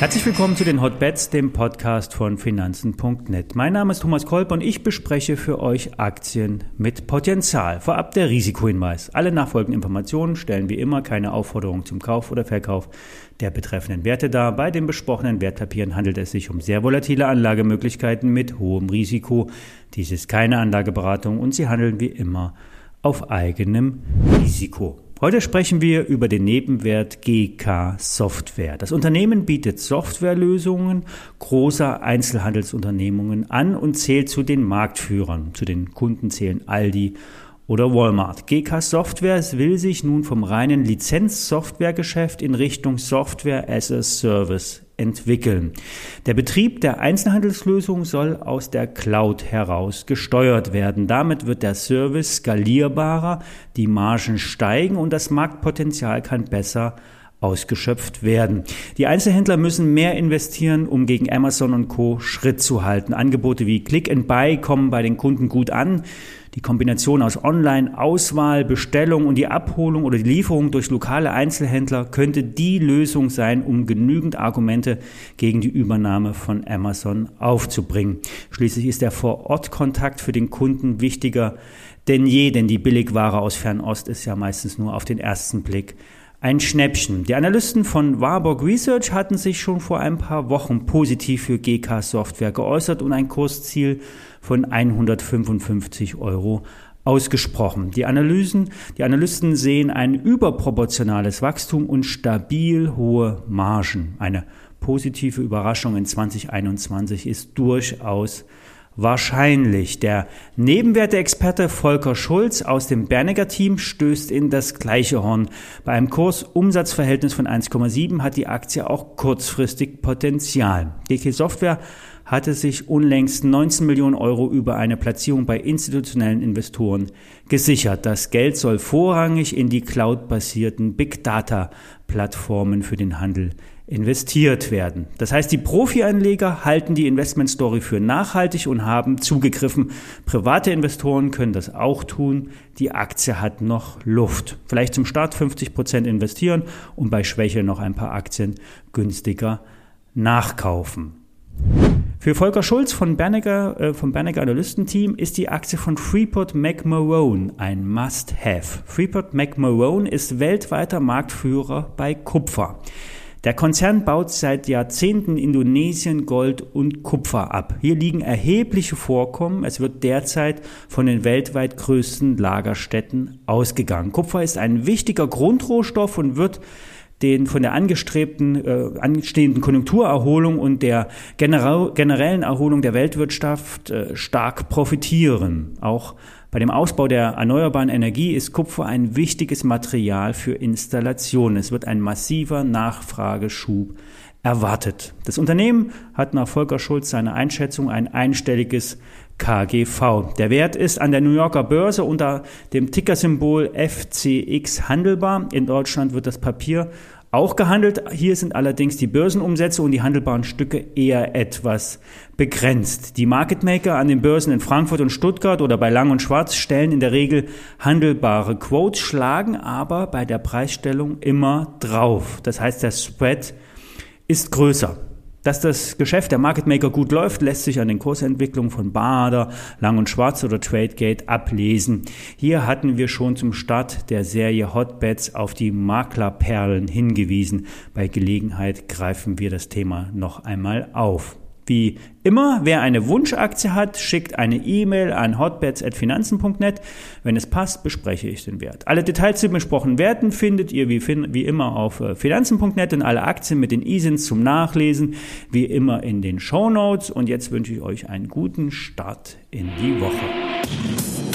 Herzlich willkommen zu den Hotbets, dem Podcast von Finanzen.net. Mein Name ist Thomas Kolb und ich bespreche für euch Aktien mit Potenzial. Vorab der Risikohinweis. Alle nachfolgenden Informationen stellen wie immer keine Aufforderung zum Kauf oder Verkauf der betreffenden Werte dar. Bei den besprochenen Wertpapieren handelt es sich um sehr volatile Anlagemöglichkeiten mit hohem Risiko. Dies ist keine Anlageberatung und sie handeln wie immer auf eigenem Risiko. Heute sprechen wir über den Nebenwert GK Software. Das Unternehmen bietet Softwarelösungen großer Einzelhandelsunternehmungen an und zählt zu den Marktführern. Zu den Kunden zählen Aldi oder Walmart. GK Software will sich nun vom reinen Lizenz-Softwaregeschäft in Richtung Software as a Service entwickeln. Der Betrieb der Einzelhandelslösung soll aus der Cloud heraus gesteuert werden. Damit wird der Service skalierbarer, die Margen steigen und das Marktpotenzial kann besser ausgeschöpft werden. Die Einzelhändler müssen mehr investieren, um gegen Amazon und Co. Schritt zu halten. Angebote wie Click and Buy kommen bei den Kunden gut an. Die Kombination aus Online, Auswahl, Bestellung und die Abholung oder die Lieferung durch lokale Einzelhändler könnte die Lösung sein, um genügend Argumente gegen die Übernahme von Amazon aufzubringen. Schließlich ist der Vor-Ort-Kontakt für den Kunden wichtiger denn je, denn die Billigware aus Fernost ist ja meistens nur auf den ersten Blick ein Schnäppchen. Die Analysten von Warburg Research hatten sich schon vor ein paar Wochen positiv für GK Software geäußert und ein Kursziel von 155 Euro ausgesprochen. Die Analysen, die Analysten sehen ein überproportionales Wachstum und stabil hohe Margen. Eine positive Überraschung in 2021 ist durchaus wahrscheinlich. Der Nebenwerteexperte Volker Schulz aus dem Berniger Team stößt in das gleiche Horn. Bei einem Kursumsatzverhältnis von 1,7 hat die Aktie auch kurzfristig Potenzial. GK Software hatte sich unlängst 19 Millionen Euro über eine Platzierung bei institutionellen Investoren gesichert. Das Geld soll vorrangig in die cloud-basierten Big Data Plattformen für den Handel investiert werden. Das heißt, die Profi-Anleger halten die Investment-Story für nachhaltig und haben zugegriffen. Private Investoren können das auch tun. Die Aktie hat noch Luft. Vielleicht zum Start 50 Prozent investieren und bei Schwäche noch ein paar Aktien günstiger nachkaufen. Für Volker Schulz von Bernecker, äh, vom Bernecker Analystenteam ist die Aktie von Freeport McMahon ein Must-Have. Freeport McMahon ist weltweiter Marktführer bei Kupfer. Der Konzern baut seit Jahrzehnten Indonesien Gold und Kupfer ab. Hier liegen erhebliche Vorkommen. Es wird derzeit von den weltweit größten Lagerstätten ausgegangen. Kupfer ist ein wichtiger Grundrohstoff und wird den von der angestrebten, äh, anstehenden Konjunkturerholung und der generellen Erholung der Weltwirtschaft äh, stark profitieren. Auch bei dem Ausbau der erneuerbaren Energie ist Kupfer ein wichtiges Material für Installationen. Es wird ein massiver Nachfrageschub erwartet. Das Unternehmen hat nach Volker Schulz seine Einschätzung ein einstelliges KGV. Der Wert ist an der New Yorker Börse unter dem Tickersymbol FCX handelbar. In Deutschland wird das Papier auch gehandelt. Hier sind allerdings die Börsenumsätze und die handelbaren Stücke eher etwas begrenzt. Die Market Maker an den Börsen in Frankfurt und Stuttgart oder bei Lang und Schwarz stellen in der Regel handelbare Quotes, schlagen aber bei der Preisstellung immer drauf. Das heißt, der Spread ist größer. Dass das Geschäft der Market Maker gut läuft, lässt sich an den Kursentwicklungen von Bader, Lang und Schwarz oder Tradegate ablesen. Hier hatten wir schon zum Start der Serie Hotbets auf die Maklerperlen hingewiesen. Bei Gelegenheit greifen wir das Thema noch einmal auf. Wie immer, wer eine Wunschaktie hat, schickt eine E-Mail an hotbets.finanzen.net. Wenn es passt, bespreche ich den Wert. Alle Details zu besprochenen Werten findet ihr wie, wie immer auf äh, finanzen.net und alle Aktien mit den ISINs zum Nachlesen wie immer in den Show Notes. Und jetzt wünsche ich euch einen guten Start in die Woche.